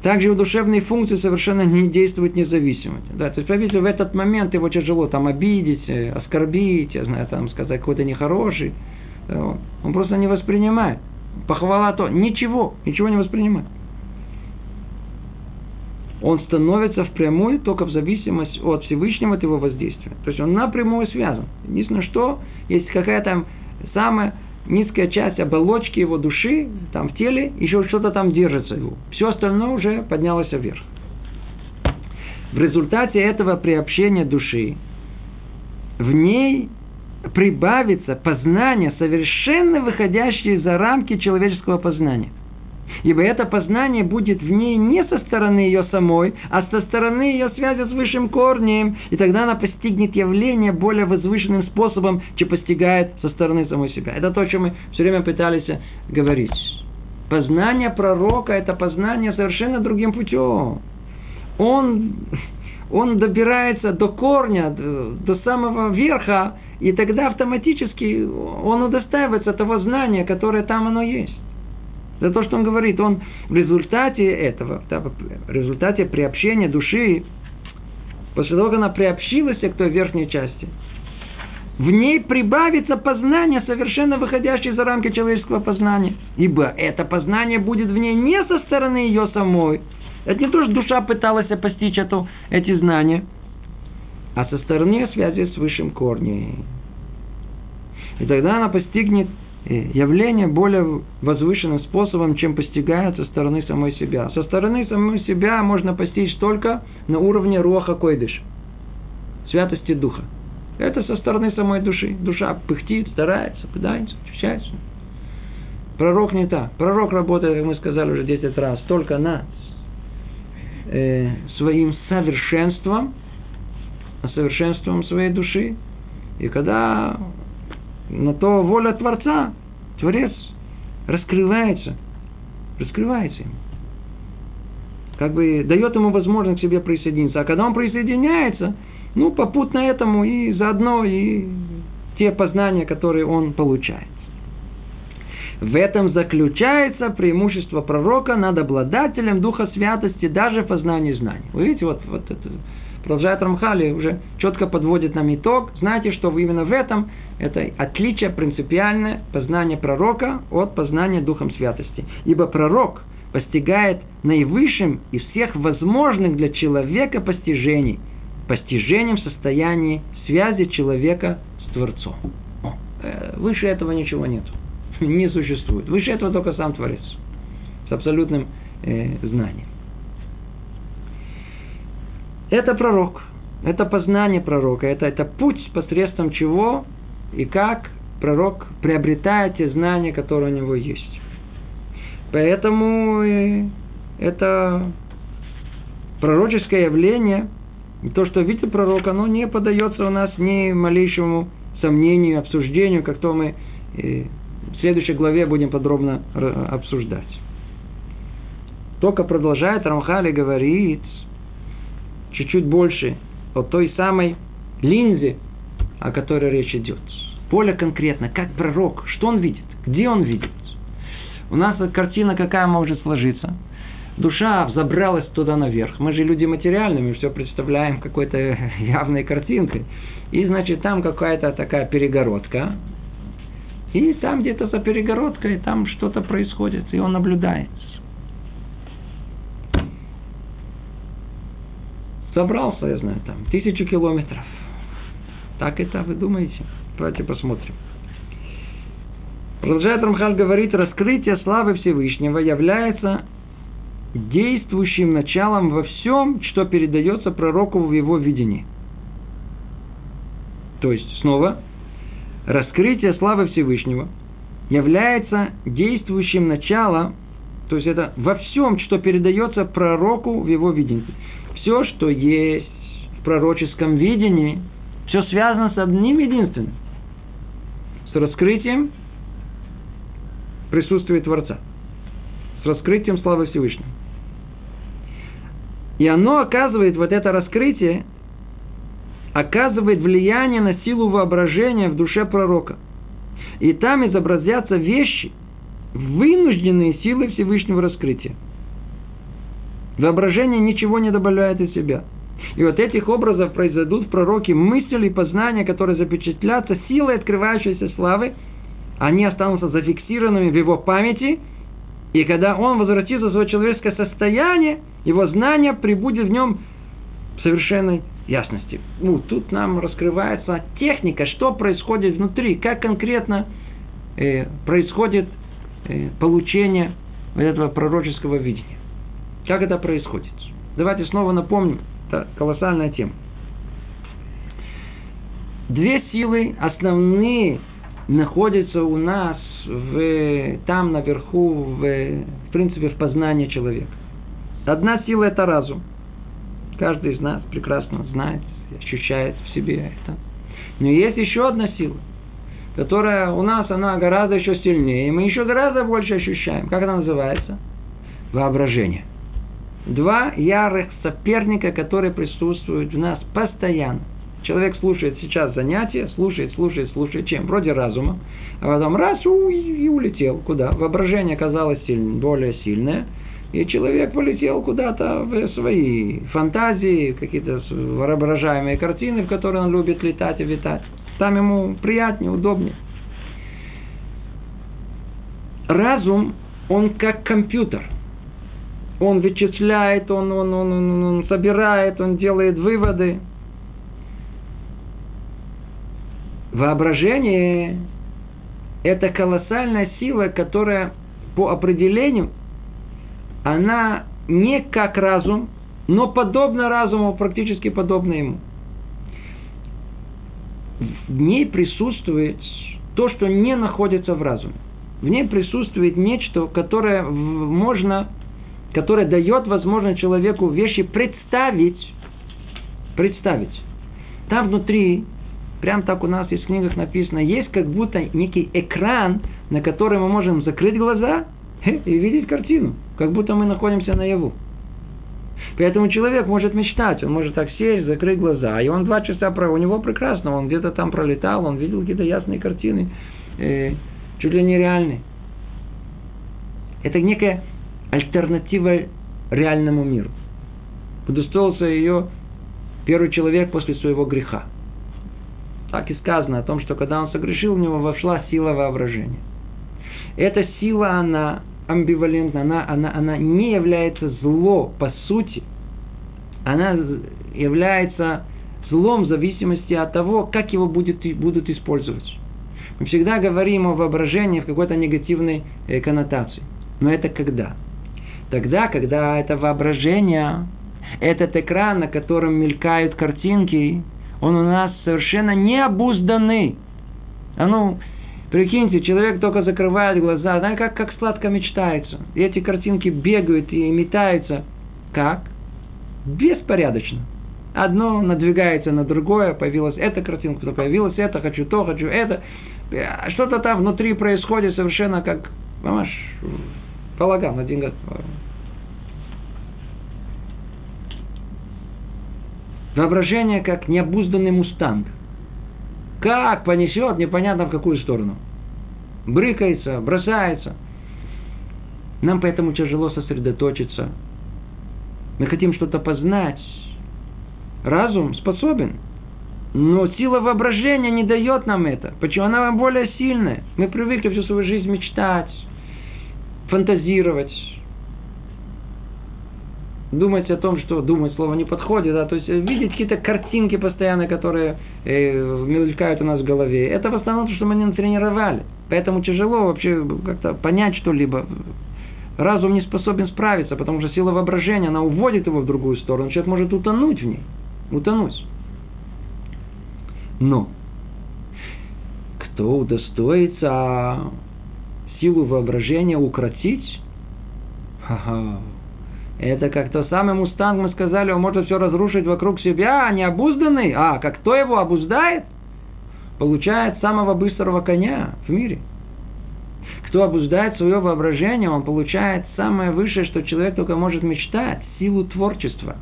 Также его душевные функции совершенно не действуют независимо. Да, то есть, по-видимому, в этот момент его тяжело там обидеть, оскорбить, я знаю, там сказать какой-то нехороший. Он просто не воспринимает. Похвала то. Ничего, ничего не воспринимает. он становится впрямую только в зависимости от Всевышнего от его воздействия. То есть он напрямую связан. Единственное, что есть какая-то самая низкая часть оболочки его души, там в теле, еще что-то там держится его. Все остальное уже поднялось вверх. В результате этого приобщения души в ней прибавится познание, совершенно выходящее за рамки человеческого познания. Ибо это познание будет в ней не со стороны ее самой, а со стороны ее связи с высшим корнем. И тогда она постигнет явление более возвышенным способом, чем постигает со стороны самой себя. Это то, о чем мы все время пытались говорить. Познание пророка – это познание совершенно другим путем. Он, он добирается до корня, до, самого верха, и тогда автоматически он удостаивается того знания, которое там оно есть. За то, что он говорит, он в результате этого, в результате приобщения души, после того, как она приобщилась к той верхней части, в ней прибавится познание, совершенно выходящее за рамки человеческого познания. Ибо это познание будет в ней не со стороны ее самой. Это не то, что душа пыталась постичь эту, эти знания, а со стороны связи с высшим корнем. И тогда она постигнет явление более возвышенным способом, чем постигает со стороны самой себя. Со стороны самой себя можно постичь только на уровне руаха койдыш, святости духа. Это со стороны самой души. Душа пыхтит, старается, пытается, очищается. Пророк не так. Пророк работает, как мы сказали уже 10 раз, только над э, своим совершенством, совершенством своей души. И когда на то воля Творца. Творец раскрывается, раскрывается ему. Как бы дает ему возможность к себе присоединиться. А когда он присоединяется, ну, попутно этому и заодно и те познания, которые он получает. В этом заключается преимущество пророка над обладателем Духа Святости даже в познании знаний. Вы видите, вот, вот это продолжает Рамхали, уже четко подводит нам итог. Знаете, что именно в этом это отличие принципиальное познания пророка от познания Духом Святости. Ибо пророк постигает наивысшим из всех возможных для человека постижений, постижением состояния связи человека с Творцом. Э, выше этого ничего нет. Не существует. Выше этого только сам Творец. С абсолютным э, знанием. Это пророк. Это познание пророка. Это, это путь, посредством чего и как пророк приобретает те знания, которые у него есть. Поэтому это пророческое явление, то, что видит пророк, оно не подается у нас ни малейшему сомнению, обсуждению, как то мы в следующей главе будем подробно обсуждать. Только продолжает Рамхали говорит, чуть-чуть больше о той самой линзе, о которой речь идет. Поле конкретно, как пророк, что он видит, где он видит. У нас картина какая может сложиться. Душа взобралась туда наверх. Мы же люди материальные, мы все представляем какой-то явной картинкой. И, значит, там какая-то такая перегородка. И там где-то за перегородкой там что-то происходит, и он наблюдает. Собрался, я знаю, там, тысячу километров. Так это вы думаете? Давайте посмотрим. Продолжает Рамхаль говорить, раскрытие славы Всевышнего является действующим началом во всем, что передается пророку в его видении. То есть, снова, раскрытие славы Всевышнего является действующим началом, то есть это во всем, что передается пророку в его видении все, что есть в пророческом видении, все связано с одним единственным. С раскрытием присутствия Творца. С раскрытием славы Всевышнего. И оно оказывает, вот это раскрытие, оказывает влияние на силу воображения в душе пророка. И там изобразятся вещи, вынужденные силой Всевышнего раскрытия. Воображение ничего не добавляет из себя. И вот этих образов произойдут в пророке мысли и познания, которые запечатлятся силой открывающейся славы, они останутся зафиксированными в его памяти, и когда он возвратится в свое человеческое состояние, Его знание прибудет в нем совершенной ясности. Ну, тут нам раскрывается техника, что происходит внутри, как конкретно э, происходит э, получение этого пророческого видения. Как это происходит? Давайте снова напомним, это колоссальная тема. Две силы основные находятся у нас в, там наверху, в, в принципе, в познании человека. Одна сила – это разум. Каждый из нас прекрасно знает, ощущает в себе это. Но есть еще одна сила, которая у нас, она гораздо еще сильнее, и мы еще гораздо больше ощущаем. Как она называется? Воображение. Два ярых соперника, которые присутствуют в нас постоянно. Человек слушает сейчас занятия, слушает, слушает, слушает, чем? Вроде разума. А потом раз у, и улетел. Куда? Воображение оказалось сильнее, более сильное. И человек полетел куда-то в свои фантазии, какие-то воображаемые картины, в которые он любит летать и витать. Там ему приятнее, удобнее. Разум, он как компьютер. Он вычисляет, он, он, он, он, он собирает, он делает выводы. Воображение – это колоссальная сила, которая по определению, она не как разум, но подобно разуму, практически подобно ему. В ней присутствует то, что не находится в разуме. В ней присутствует нечто, которое можно, которое дает возможность человеку вещи представить, представить. Там внутри Прям так у нас есть в книгах написано, есть как будто некий экран, на который мы можем закрыть глаза и видеть картину, как будто мы находимся наяву. Поэтому человек может мечтать, он может так сесть, закрыть глаза, и он два часа, про, у него прекрасно, он где-то там пролетал, он видел какие-то ясные картины, э, чуть ли не реальные. Это некая альтернатива реальному миру. Удостоился ее первый человек после своего греха – так и сказано о том, что когда он согрешил, в него вошла сила воображения. Эта сила, она амбивалентна, она, она, она не является зло по сути. Она является злом в зависимости от того, как его будет, будут использовать. Мы всегда говорим о воображении в какой-то негативной э, коннотации. Но это когда? Тогда, когда это воображение, этот экран, на котором мелькают картинки, он у нас совершенно необузданный. А ну, прикиньте, человек только закрывает глаза, знаете, как, как сладко мечтается. И эти картинки бегают и метаются. Как? Беспорядочно. Одно надвигается на другое, появилась эта картинка, появилась это, хочу то, хочу это. Что-то там внутри происходит совершенно как, понимаешь, полагал на деньгах. Воображение как необузданный мустанг. Как понесет, непонятно в какую сторону. Брыкается, бросается. Нам поэтому тяжело сосредоточиться. Мы хотим что-то познать. Разум способен. Но сила воображения не дает нам это. Почему? Она более сильная. Мы привыкли всю свою жизнь мечтать, фантазировать, думать о том, что думать слово не подходит, да, то есть э, видеть какие-то картинки постоянно, которые э, мелькают у нас в голове, это в основном то, что мы не натренировали. Поэтому тяжело вообще как-то понять что-либо. Разум не способен справиться, потому что сила воображения, она уводит его в другую сторону, человек может утонуть в ней, утонуть. Но кто удостоится силу воображения укротить, ха-ха, это как то самый мустанг, мы сказали, он может все разрушить вокруг себя, а не обузданный. А, как кто его обуздает? Получает самого быстрого коня в мире. Кто обуздает свое воображение, он получает самое высшее, что человек только может мечтать, силу творчества.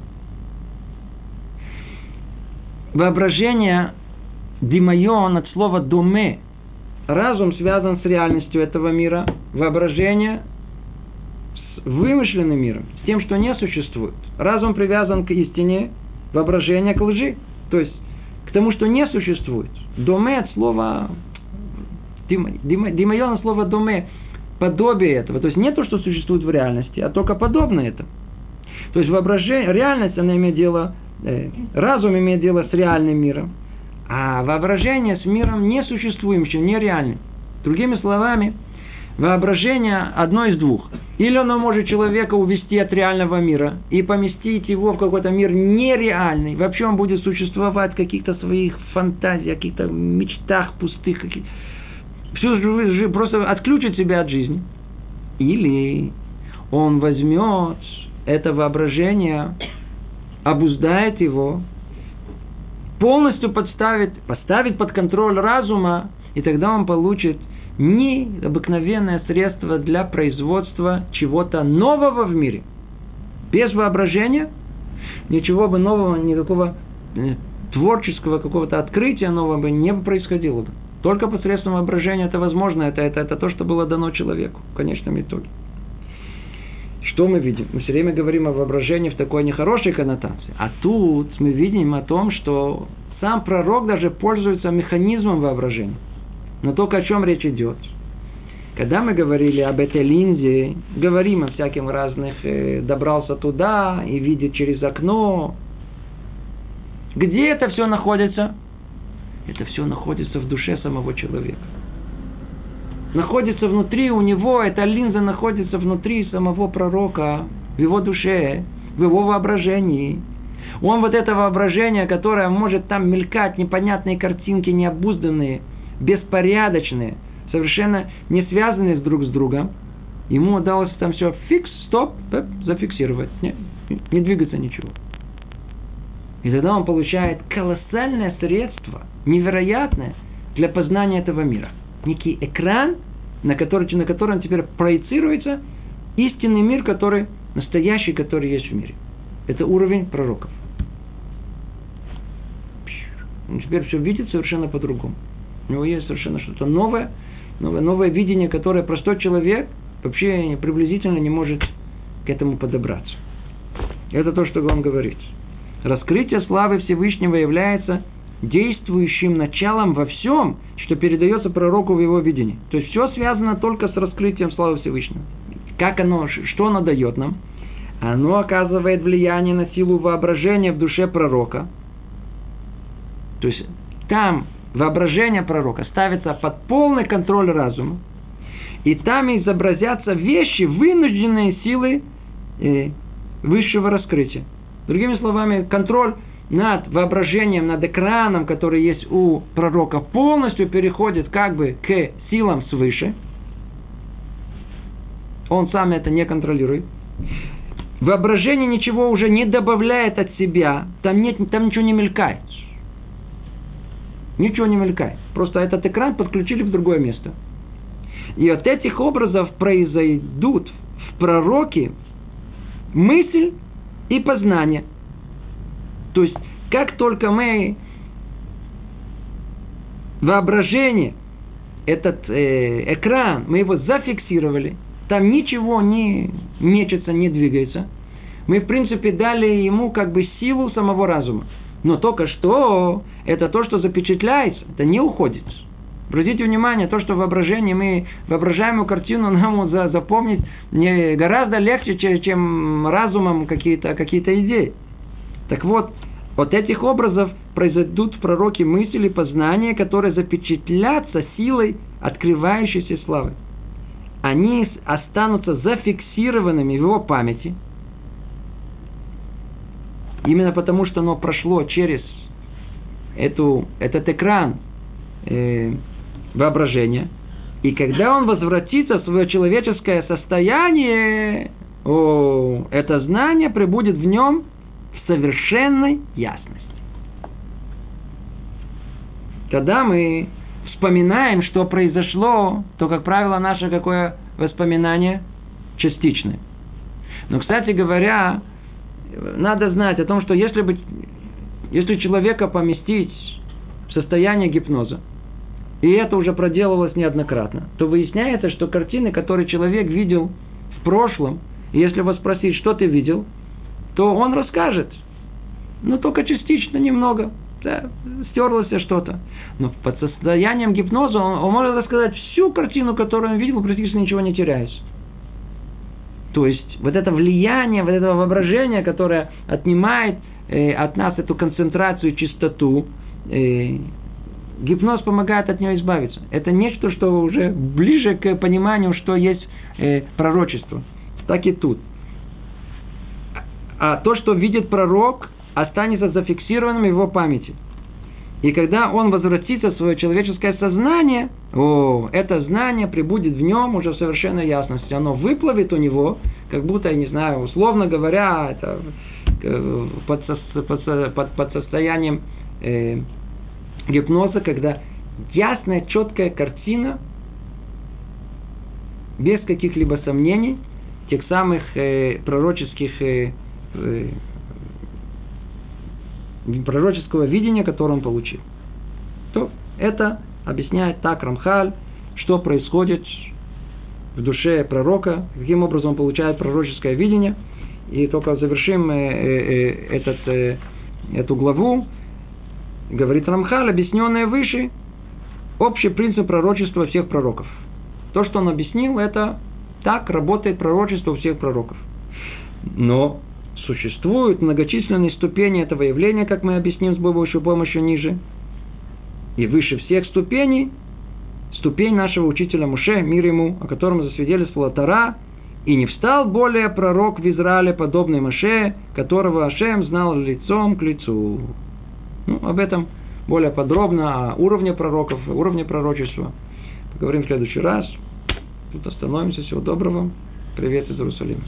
Воображение димайон от слова думе. Разум связан с реальностью этого мира. Воображение вымышленным миром, с тем, что не существует. Разум привязан к истине, воображение к лжи. То есть к тому, что не существует. Доме от слова Димайон слово доме подобие этого. То есть не то, что существует в реальности, а только подобное это. То есть воображение, реальность, она имеет дело, э, разум имеет дело с реальным миром, а воображение с миром несуществующим, нереальным. Другими словами, воображение одно из двух. Или оно может человека увести от реального мира и поместить его в какой-то мир нереальный. Вообще он будет существовать в каких-то своих фантазиях, каких-то мечтах пустых. Каких... Все просто отключит себя от жизни. Или он возьмет это воображение, обуздает его, полностью подставит, поставит под контроль разума, и тогда он получит необыкновенное средство для производства чего-то нового в мире. Без воображения ничего бы нового, никакого э, творческого какого-то открытия нового бы не происходило бы. Только посредством воображения это возможно, это, это, это то, что было дано человеку в конечном итоге. Что мы видим? Мы все время говорим о воображении в такой нехорошей коннотации. А тут мы видим о том, что сам пророк даже пользуется механизмом воображения. Но только о чем речь идет? Когда мы говорили об этой линзе, говорим о всяких разных, э, добрался туда и видит через окно. Где это все находится? Это все находится в душе самого человека. Находится внутри у него, эта линза находится внутри самого пророка, в его душе, в его воображении. Он вот это воображение, которое может там мелькать, непонятные картинки, необузданные – беспорядочные, совершенно не связанные друг с другом, ему удалось там все фикс, стоп, пеп, зафиксировать. Не, не двигаться ничего. И тогда он получает колоссальное средство, невероятное для познания этого мира. Некий экран, на который, на котором теперь проецируется истинный мир, который настоящий, который есть в мире. Это уровень пророков. Теперь все видит совершенно по-другому. У него есть совершенно что-то новое, новое, новое видение, которое простой человек вообще приблизительно не может к этому подобраться. Это то, что он говорит. Раскрытие славы Всевышнего является действующим началом во всем, что передается пророку в его видении. То есть все связано только с раскрытием славы Всевышнего. Как оно, что оно дает нам? Оно оказывает влияние на силу воображения в душе пророка. То есть там воображение пророка ставится под полный контроль разума, и там изобразятся вещи, вынужденные силой э, высшего раскрытия. Другими словами, контроль над воображением, над экраном, который есть у пророка, полностью переходит как бы к силам свыше. Он сам это не контролирует. Воображение ничего уже не добавляет от себя, там, нет, там ничего не мелькает. Ничего не мелькает. Просто этот экран подключили в другое место. И от этих образов произойдут в пророке мысль и познание. То есть, как только мы воображение, этот э, экран, мы его зафиксировали, там ничего не мечется, не двигается, мы, в принципе, дали ему как бы силу самого разума. Но только что это то, что запечатляется, это не уходит. Обратите внимание, то, что в воображении мы воображаемую картину нам запомнить не гораздо легче, чем разумом какие-то какие идеи. Так вот, от этих образов произойдут в пророке мысли и познания, которые запечатлятся силой открывающейся славы. Они останутся зафиксированными в его памяти – Именно потому, что оно прошло через эту, этот экран э, воображения. И когда он возвратится в свое человеческое состояние, о, это знание прибудет в нем совершенной ясности. Когда мы вспоминаем, что произошло, то, как правило, наше какое воспоминание частичное. Но, кстати говоря, надо знать о том, что если, бы, если человека поместить в состояние гипноза, и это уже проделывалось неоднократно, то выясняется, что картины, которые человек видел в прошлом, если вас спросить, что ты видел, то он расскажет. Ну, только частично, немного. Да, стерлось что-то. Но под состоянием гипноза он, он может рассказать всю картину, которую он видел, практически ничего не теряясь. То есть вот это влияние, вот этого воображения, которое отнимает э, от нас эту концентрацию, чистоту, э, гипноз помогает от нее избавиться. Это нечто, что уже ближе к пониманию, что есть э, пророчество. Так и тут. А то, что видит пророк, останется зафиксированным в его памяти. И когда он возвратится в свое человеческое сознание, о, это знание прибудет в нем уже в совершенной ясности. Оно выплывет у него, как будто, я не знаю, условно говоря, это э, под, под, под, под состоянием э, гипноза, когда ясная, четкая картина, без каких-либо сомнений, тех самых э, пророческих э, пророческого видения, которое он получил. То это объясняет так Рамхаль, что происходит в душе пророка, каким образом он получает пророческое видение. И только завершим э, э, э, этот, эту главу, говорит Рамхаль, объясненное выше, общий принцип пророчества всех пророков. То, что он объяснил, это так работает пророчество у всех пророков. Но существуют многочисленные ступени этого явления, как мы объясним с помощью помощи ниже. И выше всех ступеней ступень нашего учителя Муше, мир ему, о котором засвидетельствовала Тара, и не встал более пророк в Израиле, подобный Маше, которого Ашем знал лицом к лицу. Ну, об этом более подробно, о уровне пророков, уровне пророчества. Поговорим в следующий раз. Тут остановимся. Всего доброго. Привет из Иерусалима.